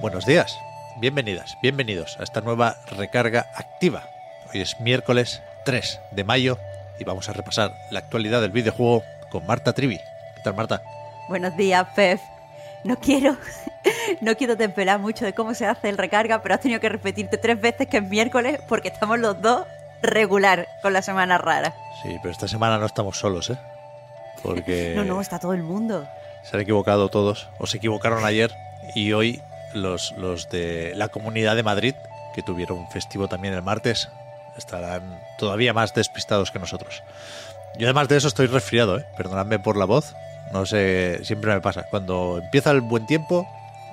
Buenos días, bienvenidas, bienvenidos a esta nueva recarga activa. Hoy es miércoles 3 de mayo y vamos a repasar la actualidad del videojuego con Marta Trivi. ¿Qué tal, Marta? Buenos días, Pef. No quiero, no quiero desvelar mucho de cómo se hace el recarga, pero has tenido que repetirte tres veces que es miércoles porque estamos los dos regular con la semana rara. Sí, pero esta semana no estamos solos, ¿eh? Porque No, no, está todo el mundo. se han equivocado todos, o se equivocaron ayer y hoy los, los de la Comunidad de Madrid, que tuvieron festivo también el martes, estarán todavía más despistados que nosotros. Yo además de eso estoy resfriado, ¿eh? perdonadme por la voz, no sé, siempre me pasa. Cuando empieza el buen tiempo,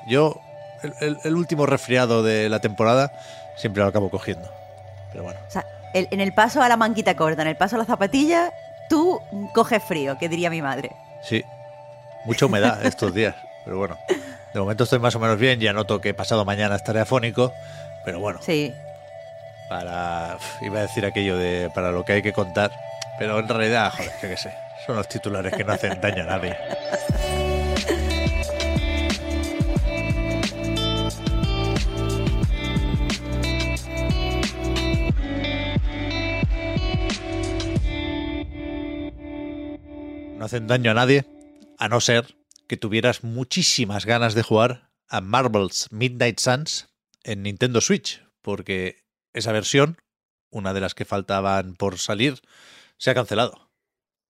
yo, el, el- el último resfriado de la temporada, siempre lo acabo cogiendo. Pero bueno, O sea, el- en el paso a la manquita corta, en el paso a la zapatilla, tú coges frío, que diría mi madre. sí, mucha humedad estos días, pero bueno. De momento estoy más o menos bien, ya noto que pasado mañana estaré afónico, pero bueno, Sí. para iba a decir aquello de para lo que hay que contar pero en realidad joder yo qué sé son los titulares que no hacen daño a nadie no hacen daño a nadie a no ser que tuvieras muchísimas ganas de jugar a Marvel's Midnight Suns en Nintendo Switch, porque esa versión, una de las que faltaban por salir, se ha cancelado.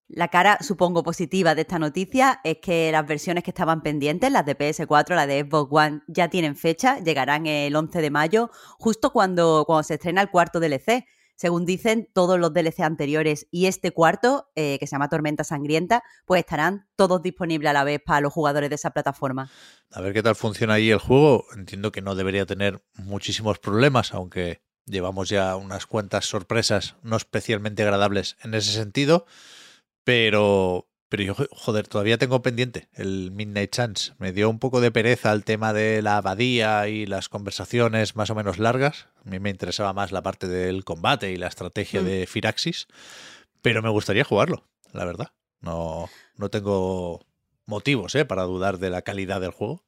La cara, supongo, positiva de esta noticia es que las versiones que estaban pendientes, las de PS4, la de Xbox One, ya tienen fecha, llegarán el 11 de mayo, justo cuando, cuando se estrena el cuarto DLC. Según dicen, todos los DLC anteriores y este cuarto, eh, que se llama Tormenta Sangrienta, pues estarán todos disponibles a la vez para los jugadores de esa plataforma. A ver qué tal funciona ahí el juego. Entiendo que no debería tener muchísimos problemas, aunque llevamos ya unas cuantas sorpresas no especialmente agradables en ese sentido. Pero, pero yo, joder, todavía tengo pendiente el Midnight Chance. Me dio un poco de pereza el tema de la abadía y las conversaciones más o menos largas. A mí me interesaba más la parte del combate y la estrategia Mm. de Firaxis. Pero me gustaría jugarlo, la verdad. No, no tengo motivos ¿eh? para dudar de la calidad del juego.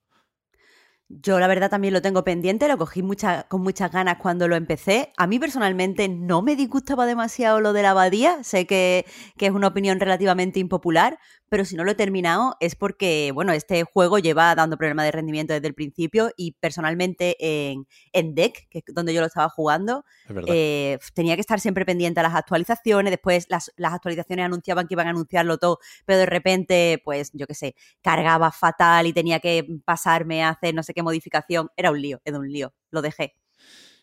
Yo la verdad también lo tengo pendiente, lo cogí con muchas ganas cuando lo empecé. A mí personalmente no me disgustaba demasiado lo de la abadía, sé que, que es una opinión relativamente impopular, pero si no lo he terminado es porque, bueno, este juego lleva dando problemas de rendimiento desde el principio y personalmente en, en Deck, que es donde yo lo estaba jugando, Es eh, tenía que estar siempre pendiente a las actualizaciones, después las, las actualizaciones anunciaban que iban a anunciarlo todo, pero de repente, pues yo qué sé, cargaba fatal y tenía que pasarme a hacer no sé qué modificación, era un lío, era un lío, lo dejé.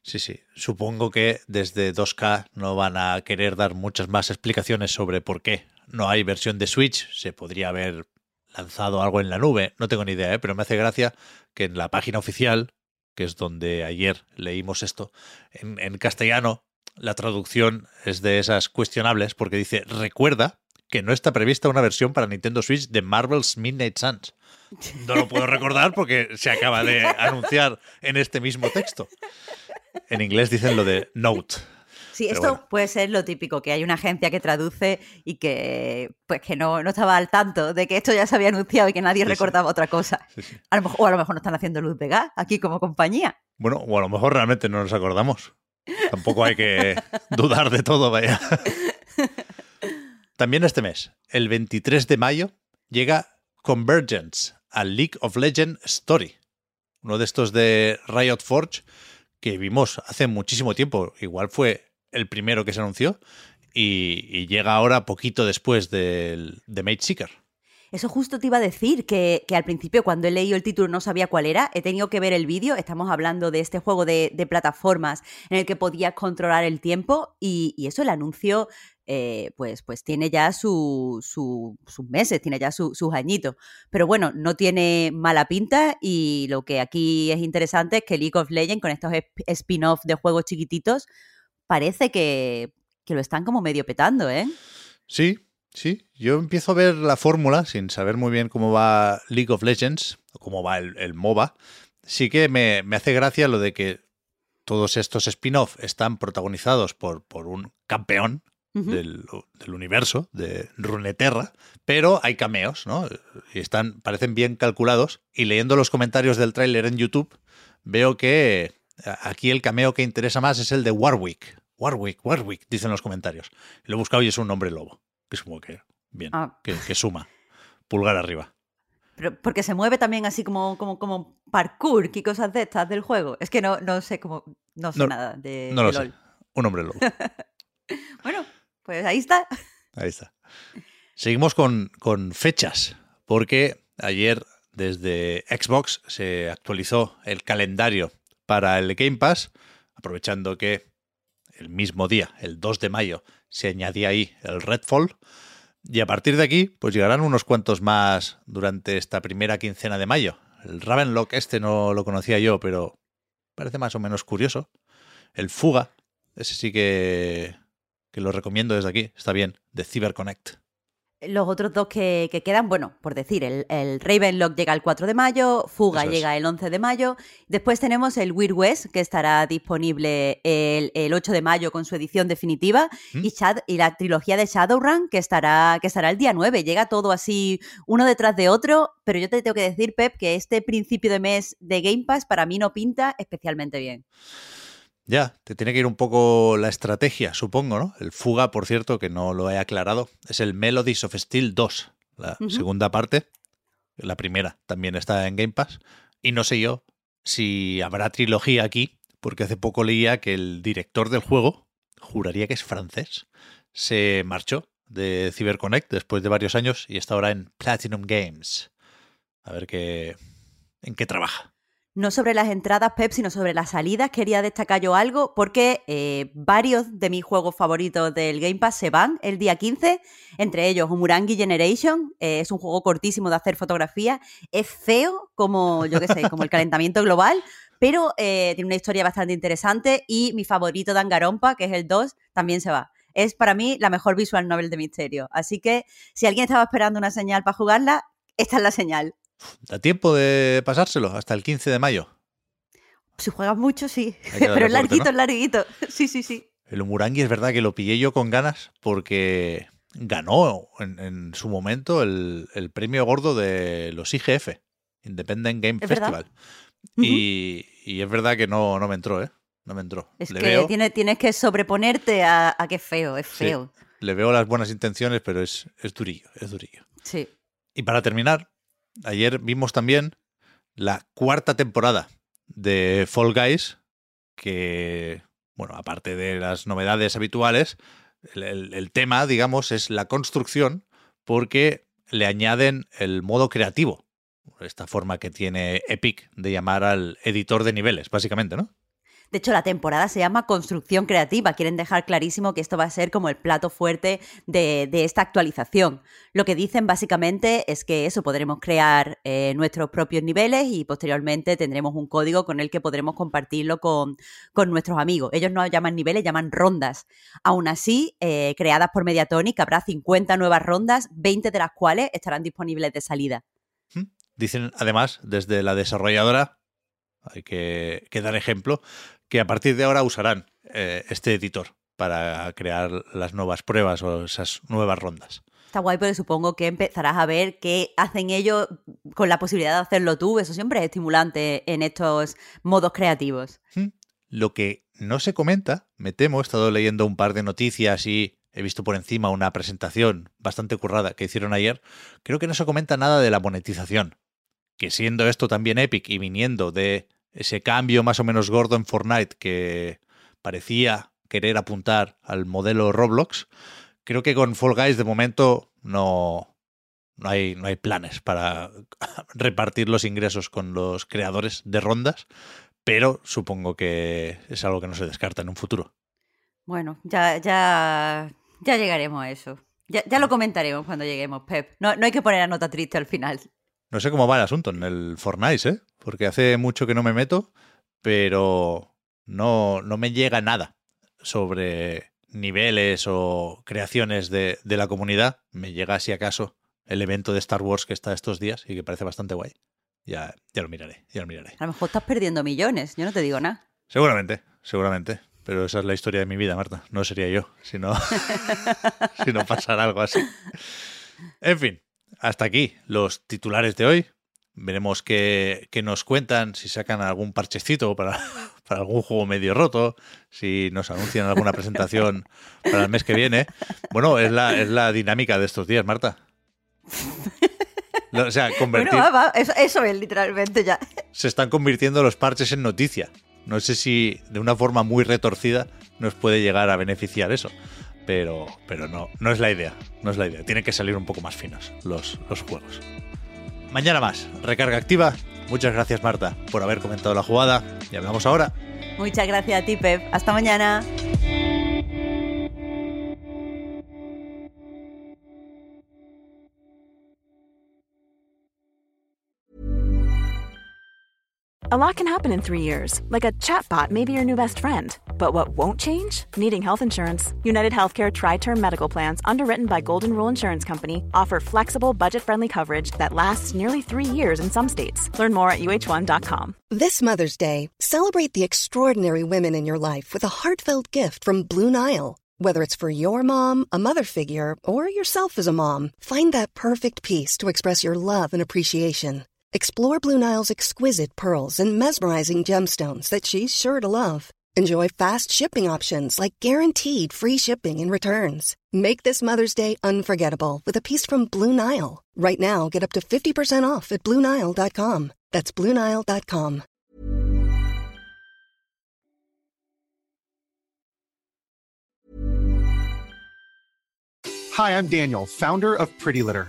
Sí, sí. Supongo que desde 2K no van a querer dar muchas más explicaciones sobre por qué no hay versión de Switch. Se podría haber lanzado algo en la nube, no tengo ni idea, ¿eh? pero me hace gracia que en la página oficial, que es donde ayer leímos esto, en, en castellano la traducción es de esas cuestionables porque dice, recuerda que no está prevista una versión para Nintendo Switch de Marvel's Midnight Suns. No lo puedo recordar porque se acaba de anunciar en este mismo texto. En inglés dicen lo de note. Sí, Pero esto bueno. puede ser lo típico, que hay una agencia que traduce y que pues que no, no estaba al tanto de que esto ya se había anunciado y que nadie Sí, sí. recordaba otra cosa. Sí. A lo mejor, o a lo mejor no están haciendo luz de gas aquí como compañía. Bueno, o a lo mejor realmente no nos acordamos. Tampoco hay que dudar de todo, vaya. También este mes, el 23 de mayo, llega Convergence, a League of Legends Story. Uno de estos de Riot Forge que vimos hace muchísimo tiempo. Igual fue el primero que se anunció y, llega ahora poquito después de Mage Seeker. Eso justo te iba a decir, que, al principio cuando he leído el título no sabía cuál era, he tenido que ver el vídeo, estamos hablando de este juego de, plataformas en el que podías controlar el tiempo y, eso, el anuncio eh, pues, pues tiene ya su, su- sus meses, tiene ya su- sus añitos. Pero bueno, no tiene mala pinta y lo que aquí es interesante es que League of Legends, con estos sp- spin-off de juegos chiquititos, parece que, que lo están como medio petando, ¿eh? Sí, sí. Yo empiezo a ver la fórmula sin saber muy bien cómo va League of Legends o cómo va el, el MOBA. Sí que me, me hace gracia lo de que todos estos spin-off están protagonizados por, por un campeón del, del universo, de Runeterra, pero hay cameos, ¿no? Y están, parecen bien calculados. Y leyendo los comentarios del tráiler en YouTube, veo que aquí el cameo que interesa más es el de Warwick. Warwick, Warwick, dicen los comentarios. Lo he buscado y es un nombre lobo. Que como que, bien, Ah. que, que suma. Pulgar arriba. Pero porque se mueve también así como, como, como parkour y cosas de estas del juego. Es que no, no sé cómo, no sé No- nada de, No lo de sé. LOL. Un hombre lobo. Bueno, pues ahí está. Ahí está. Seguimos con, con fechas, porque ayer desde Xbox se actualizó el calendario para el Game Pass, aprovechando que el mismo día, el 2 de mayo, se añadía ahí el Redfall. Y a partir de aquí, pues llegarán unos cuantos más durante esta primera quincena de mayo. El Ravenlock este no lo conocía yo, pero parece más o menos curioso. El Fuga, ese sí que, que lo recomiendo desde aquí, está bien, de CyberConnect. Los otros dos que, que quedan, bueno, por decir, el, el Ravenlock llega el 4 de mayo, Fuga Eso es. llega el 11 de mayo. Después tenemos el Weird West, que estará disponible el, el 8 de mayo con su edición definitiva. ¿Mm? Y, Shad- y la trilogía de Shadowrun, que estará, que estará el día 9. Llega todo así, uno detrás de otro. Pero yo te tengo que decir, Pep, que este principio de mes de Game Pass para mí no pinta especialmente bien. Ya, te tiene que ir un poco la estrategia, supongo, ¿no? El Fuga, por cierto, que no lo he aclarado, es el Melodies of Steel 2, la segunda parte. La primera también está en Game Pass. Y no sé yo si habrá trilogía aquí, porque hace poco leía que el director del juego, juraría que es francés, se marchó de CyberConnect después de varios años y está ahora en Platinum Games. A ver qué, en qué trabaja. No sobre las entradas, Pep, sino sobre las salidas. Quería destacar yo algo porque eh, varios de mis juegos favoritos del Game Pass se van el día 15. Entre ellos, Umurangi Generation. eh, es un juego cortísimo de hacer fotografía. Es feo como, yo qué sé, como el calentamiento global. Pero eh, tiene una historia bastante interesante. Y mi favorito, Dangarompa, que es el 2, también se va. Es para mí la mejor visual novel de misterio. Así que si alguien estaba esperando una señal para jugarla, esta es la señal. Da tiempo de pasárselo hasta el 15 de mayo. Si juegas mucho, sí. Pero es larguito, ¿no? es larguito. Sí, sí, sí. El Umurangi es verdad que lo pillé yo con ganas porque ganó en, en su momento el, el premio gordo de los IGF, Independent Game Es. Festival. y, y es verdad que no, no me entró, ¿eh? No me entró. Es le, que veo, tiene- tienes que sobreponerte a, a que es feo, es Sí. feo. le veo las buenas intenciones, pero es, es durillo, es durillo. Sí. Y para terminar, ayer vimos también la cuarta temporada de Fall Guys, que, bueno, aparte de las novedades habituales, el, el- tema, digamos, es la construcción, porque le añaden el modo creativo, esta forma que tiene Epic de llamar al editor de niveles, básicamente, ¿no? De hecho, la temporada se llama Construcción Creativa. Quieren dejar clarísimo que esto va a ser como el plato fuerte de, de esta actualización. Lo que dicen básicamente es que eso podremos crear eh, nuestros propios niveles y posteriormente tendremos un código con el que podremos compartirlo con, con nuestros amigos. Ellos no llaman niveles, llaman rondas. Aún así, eh, creadas por Mediatonic, habrá 50 nuevas rondas, 20 de las cuales estarán disponibles de salida. Dicen además desde la desarrolladora, hay que, que dar ejemplo, que a partir de ahora usarán eh, este editor para crear las nuevas pruebas o esas nuevas rondas. Está guay, pero supongo que empezarás a ver qué hacen ellos con la posibilidad de hacerlo tú. Eso siempre es estimulante en estos modos creativos. Hmm. Lo que no se comenta, me temo, he estado leyendo un par de noticias y he visto por encima una presentación bastante currada que hicieron ayer, creo que no se comenta nada de la monetización. Que siendo esto también Epic y viniendo de ese cambio más o menos gordo en Fortnite que parecía querer apuntar al modelo Roblox, creo que con Fall Guys de momento no, no, hay, no hay planes para repartir los ingresos con los creadores de rondas, pero supongo que es algo que no se descarta en un futuro. Bueno, ya, ya, Ya llegaremos a eso. Ya, lo comentaremos cuando lleguemos, Pep. No, no hay que poner la nota triste al final. No sé cómo va el asunto en el Fortnite, ¿eh? Porque hace mucho que no me meto, pero no, no me llega nada sobre niveles o creaciones de, de la comunidad. Me llega, si acaso, el evento de Star Wars que está estos días y que parece bastante guay. Ya, ya lo miraré, ya lo miraré. A lo mejor estás perdiendo millones, yo no te digo nada. Seguramente, seguramente. Pero esa es la historia de mi vida, Marta. No sería yo si no, si no pasara algo así. En fin, hasta aquí los titulares de hoy. Veremos qué, nos cuentan, si sacan algún parchecito para, para algún juego medio roto, si nos anuncian alguna presentación para el mes que viene. Bueno, es la, es la dinámica de estos días, Marta. O sea, convertir... Bueno, va, Eso, eso, es literalmente ya. Se están convirtiendo los parches en noticia. No sé si de una forma muy retorcida nos puede llegar a beneficiar eso. Pero, pero no, no es la idea. No es la idea. Tienen que salir un poco más finos los, los juegos. Mañana más, recarga activa. Muchas gracias, Marta, por haber comentado la jugada. Y hablamos ahora. Muchas gracias a ti. Hasta mañana. A lot can happen in three years, like a chatbot may be your new best friend. But what won't change? Needing health insurance. United Healthcare Tri Term Medical Plans, underwritten by Golden Rule Insurance Company, offer flexible, budget friendly coverage that lasts nearly three years in some states. Learn more at uh1.com. This Mother's Day, celebrate the extraordinary women in your life with a heartfelt gift from Blue Nile. Whether it's for your mom, a mother figure, or yourself as a mom, find that perfect piece to express your love and appreciation. Explore Blue Nile's exquisite pearls and mesmerizing gemstones that she's sure to love. Enjoy fast shipping options like guaranteed free shipping and returns. Make this Mother's Day unforgettable with a piece from Blue Nile. Right now, get up to 50% off at BlueNile.com. That's BlueNile.com. Hi, I'm Daniel, founder of Pretty Litter.